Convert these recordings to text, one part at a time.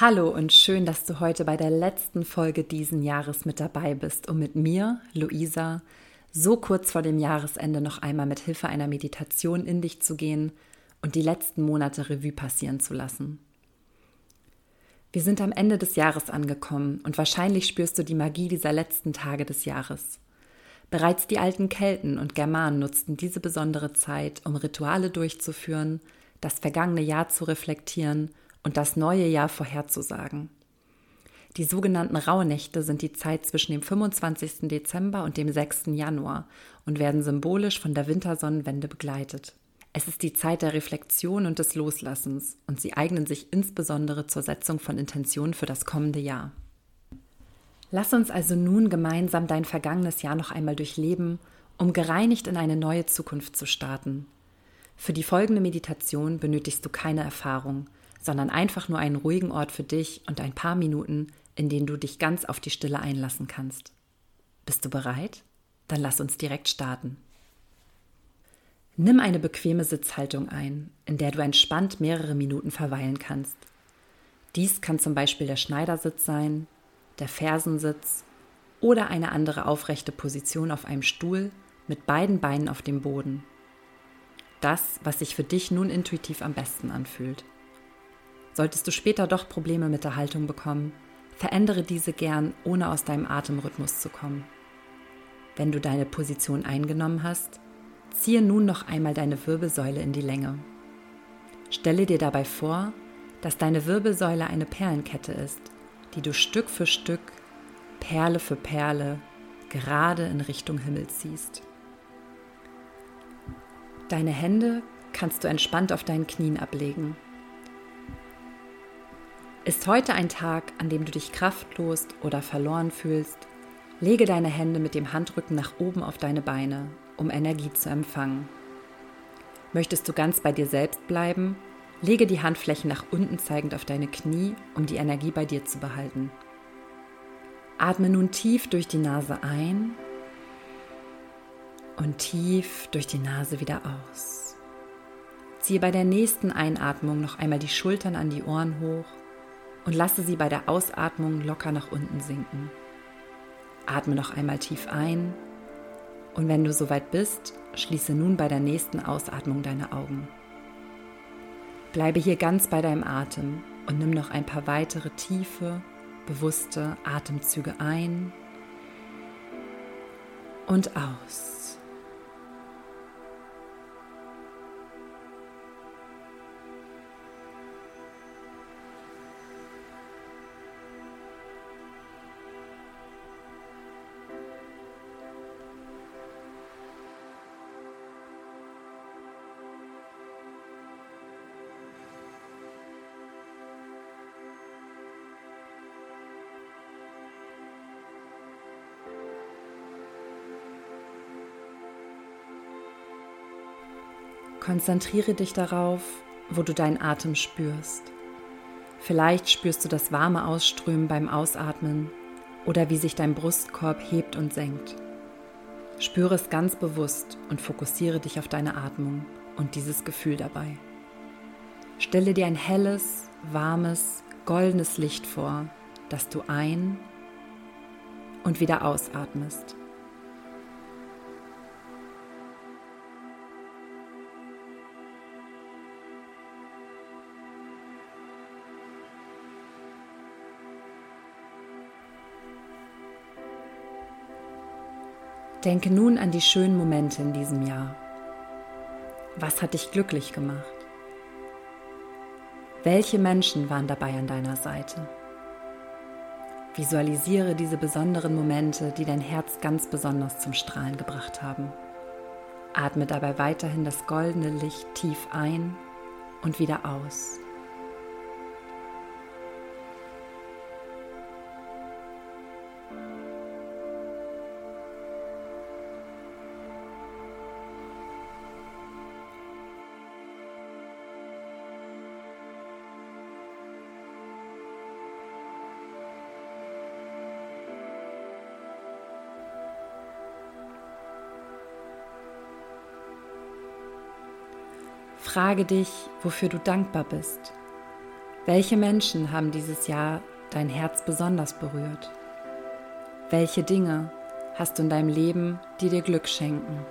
Hallo und schön, dass du heute bei der letzten Folge diesen Jahres mit dabei bist, um mit mir, Luisa, so kurz vor dem Jahresende noch einmal mit Hilfe einer Meditation in dich zu gehen und die letzten Monate Revue passieren zu lassen. Wir sind am Ende des Jahres angekommen und wahrscheinlich spürst du die Magie dieser letzten Tage des Jahres. Bereits die alten Kelten und Germanen nutzten diese besondere Zeit, um Rituale durchzuführen, das vergangene Jahr zu reflektieren und das neue Jahr vorherzusagen. Die sogenannten Rauhnächte sind die Zeit zwischen dem 25. Dezember und dem 6. Januar und werden symbolisch von der Wintersonnenwende begleitet. Es ist die Zeit der Reflexion und des Loslassens und sie eignen sich insbesondere zur Setzung von Intentionen für das kommende Jahr. Lass uns also nun gemeinsam dein vergangenes Jahr noch einmal durchleben, um gereinigt in eine neue Zukunft zu starten. Für die folgende Meditation benötigst du keine Erfahrung, sondern einfach nur einen ruhigen Ort für dich und ein paar Minuten, in denen du dich ganz auf die Stille einlassen kannst. Bist du bereit? Dann lass uns direkt starten. Nimm eine bequeme Sitzhaltung ein, in der du entspannt mehrere Minuten verweilen kannst. Dies kann zum Beispiel der Schneidersitz sein, der Fersensitz oder eine andere aufrechte Position auf einem Stuhl mit beiden Beinen auf dem Boden. Das, was sich für dich nun intuitiv am besten anfühlt. Solltest du später doch Probleme mit der Haltung bekommen, verändere diese gern, ohne aus deinem Atemrhythmus zu kommen. Wenn du deine Position eingenommen hast, ziehe nun noch einmal deine Wirbelsäule in die Länge. Stelle dir dabei vor, dass deine Wirbelsäule eine Perlenkette ist, die du Stück für Stück, Perle für Perle, gerade in Richtung Himmel ziehst. Deine Hände kannst du entspannt auf deinen Knien ablegen ist heute ein Tag, an dem du dich kraftlos oder verloren fühlst? Lege deine Hände mit dem Handrücken nach oben auf deine Beine, um Energie zu empfangen. Möchtest du ganz bei dir selbst bleiben? Lege die Handflächen nach unten zeigend auf deine Knie, um die Energie bei dir zu behalten. Atme nun tief durch die Nase ein und tief durch die Nase wieder aus. Ziehe bei der nächsten Einatmung noch einmal die Schultern an die Ohren hoch und lasse sie bei der Ausatmung locker nach unten sinken. Atme noch einmal tief ein und wenn du soweit bist, schließe nun bei der nächsten Ausatmung deine Augen. Bleibe hier ganz bei deinem Atem und nimm noch ein paar weitere tiefe, bewusste Atemzüge ein und aus. Konzentriere dich darauf, wo du deinen Atem spürst. Vielleicht spürst du das warme Ausströmen beim Ausatmen oder wie sich dein Brustkorb hebt und senkt. Spüre es ganz bewusst und fokussiere dich auf deine Atmung und dieses Gefühl dabei. Stelle dir ein helles, warmes, goldenes Licht vor, das du ein und wieder ausatmest. Denke nun an die schönen Momente in diesem Jahr. Was hat dich glücklich gemacht? Welche Menschen waren dabei an deiner Seite? Visualisiere diese besonderen Momente, die dein Herz ganz besonders zum Strahlen gebracht haben. Atme dabei weiterhin das goldene Licht tief ein und wieder aus. Frage dich, wofür du dankbar bist. Welche Menschen haben dieses Jahr dein Herz besonders berührt? Welche Dinge hast du in deinem Leben, die dir Glück schenken?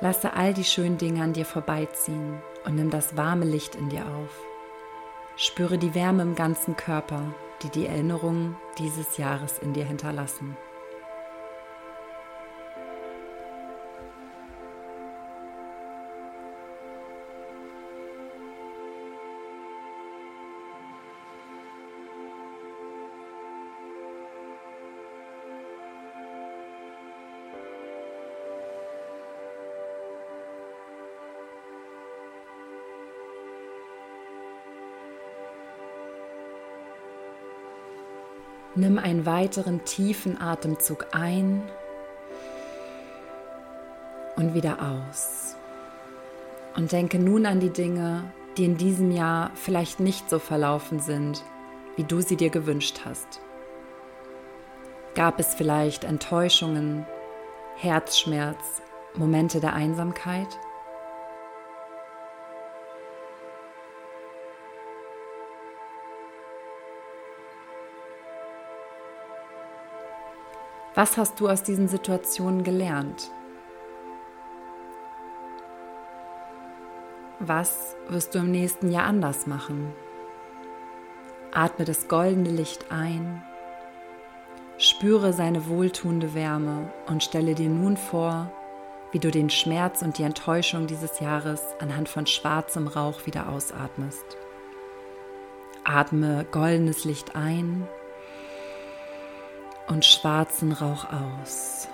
Lasse all die schönen Dinge an dir vorbeiziehen und nimm das warme Licht in dir auf. Spüre die Wärme im ganzen Körper, die die Erinnerungen dieses Jahres in dir hinterlassen. Nimm einen weiteren tiefen Atemzug ein und wieder aus. Und denke nun an die Dinge, die in diesem Jahr vielleicht nicht so verlaufen sind, wie du sie dir gewünscht hast. Gab es vielleicht Enttäuschungen, Herzschmerz, Momente der Einsamkeit? Was hast du aus diesen Situationen gelernt? Was wirst du im nächsten Jahr anders machen? Atme das goldene Licht ein, spüre seine wohltuende Wärme und stelle dir nun vor, wie du den Schmerz und die Enttäuschung dieses Jahres anhand von schwarzem Rauch wieder ausatmest. Atme goldenes Licht ein und schwarzen Rauch aus.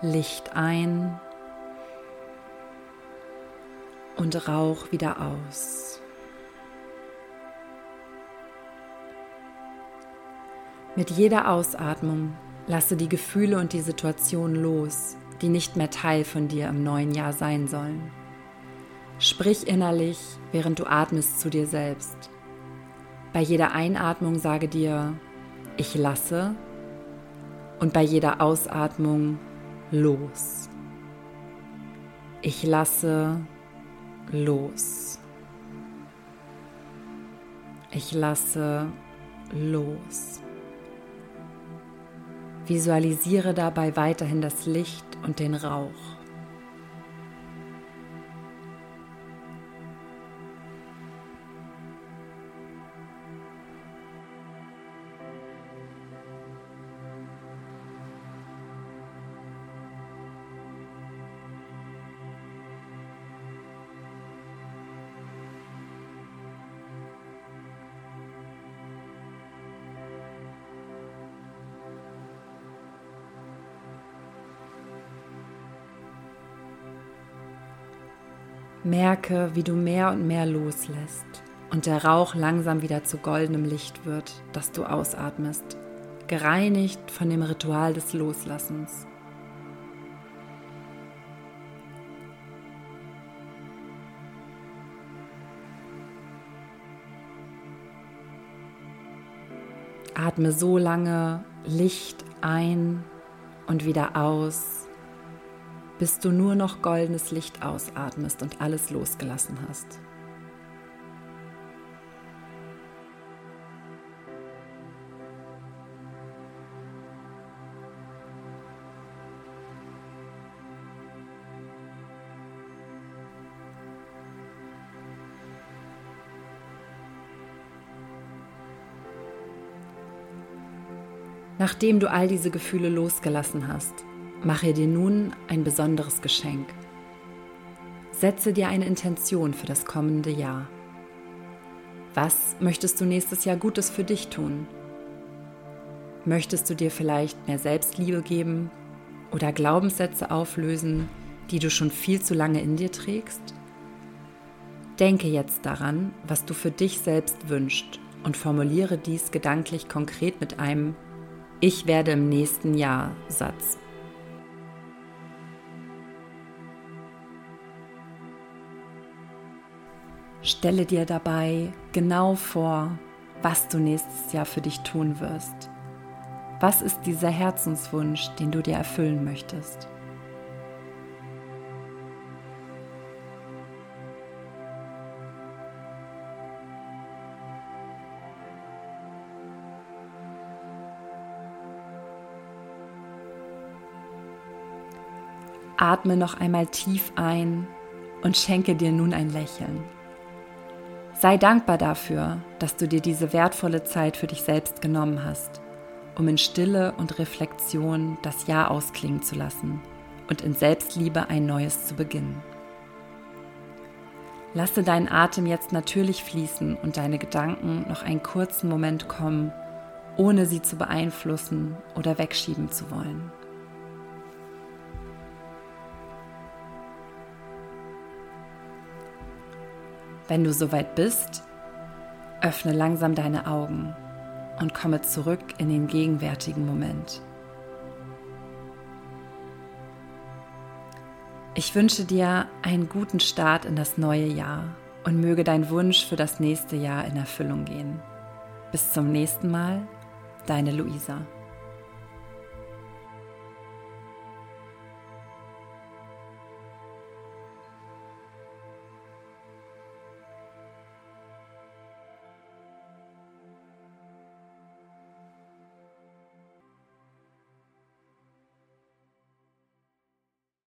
Licht ein und Rauch wieder aus. Mit jeder Ausatmung lasse die Gefühle und die Situation los, die nicht mehr Teil von dir im neuen Jahr sein sollen. Sprich innerlich, während du atmest zu dir selbst. Bei jeder Einatmung sage dir, ich lasse und bei jeder Ausatmung los. Ich lasse los. Ich lasse los. Visualisiere dabei weiterhin das Licht und den Rauch. Merke, wie du mehr und mehr loslässt und der Rauch langsam wieder zu goldenem Licht wird, das du ausatmest, gereinigt von dem Ritual des Loslassens. Atme so lange Licht ein und wieder aus bis du nur noch goldenes Licht ausatmest und alles losgelassen hast. Nachdem du all diese Gefühle losgelassen hast, Mache dir nun ein besonderes Geschenk. Setze dir eine Intention für das kommende Jahr. Was möchtest du nächstes Jahr Gutes für dich tun? Möchtest du dir vielleicht mehr Selbstliebe geben oder Glaubenssätze auflösen, die du schon viel zu lange in dir trägst? Denke jetzt daran, was du für dich selbst wünschst und formuliere dies gedanklich konkret mit einem Ich werde im nächsten Jahr Satz. Stelle dir dabei genau vor, was du nächstes Jahr für dich tun wirst. Was ist dieser Herzenswunsch, den du dir erfüllen möchtest? Atme noch einmal tief ein und schenke dir nun ein Lächeln. Sei dankbar dafür, dass du dir diese wertvolle Zeit für dich selbst genommen hast um in Stille und Reflexion das Jahr ausklingen zu lassen und in Selbstliebe ein neues zu beginnen. Lasse deinen Atem jetzt natürlich fließen und deine Gedanken noch einen kurzen Moment kommen, ohne sie zu beeinflussen oder wegschieben zu wollen. Wenn du soweit bist, öffne langsam deine Augen und komme zurück in den gegenwärtigen Moment. Ich wünsche dir einen guten Start in das neue Jahr und möge dein Wunsch für das nächste Jahr in Erfüllung gehen. Bis zum nächsten Mal, deine Luisa.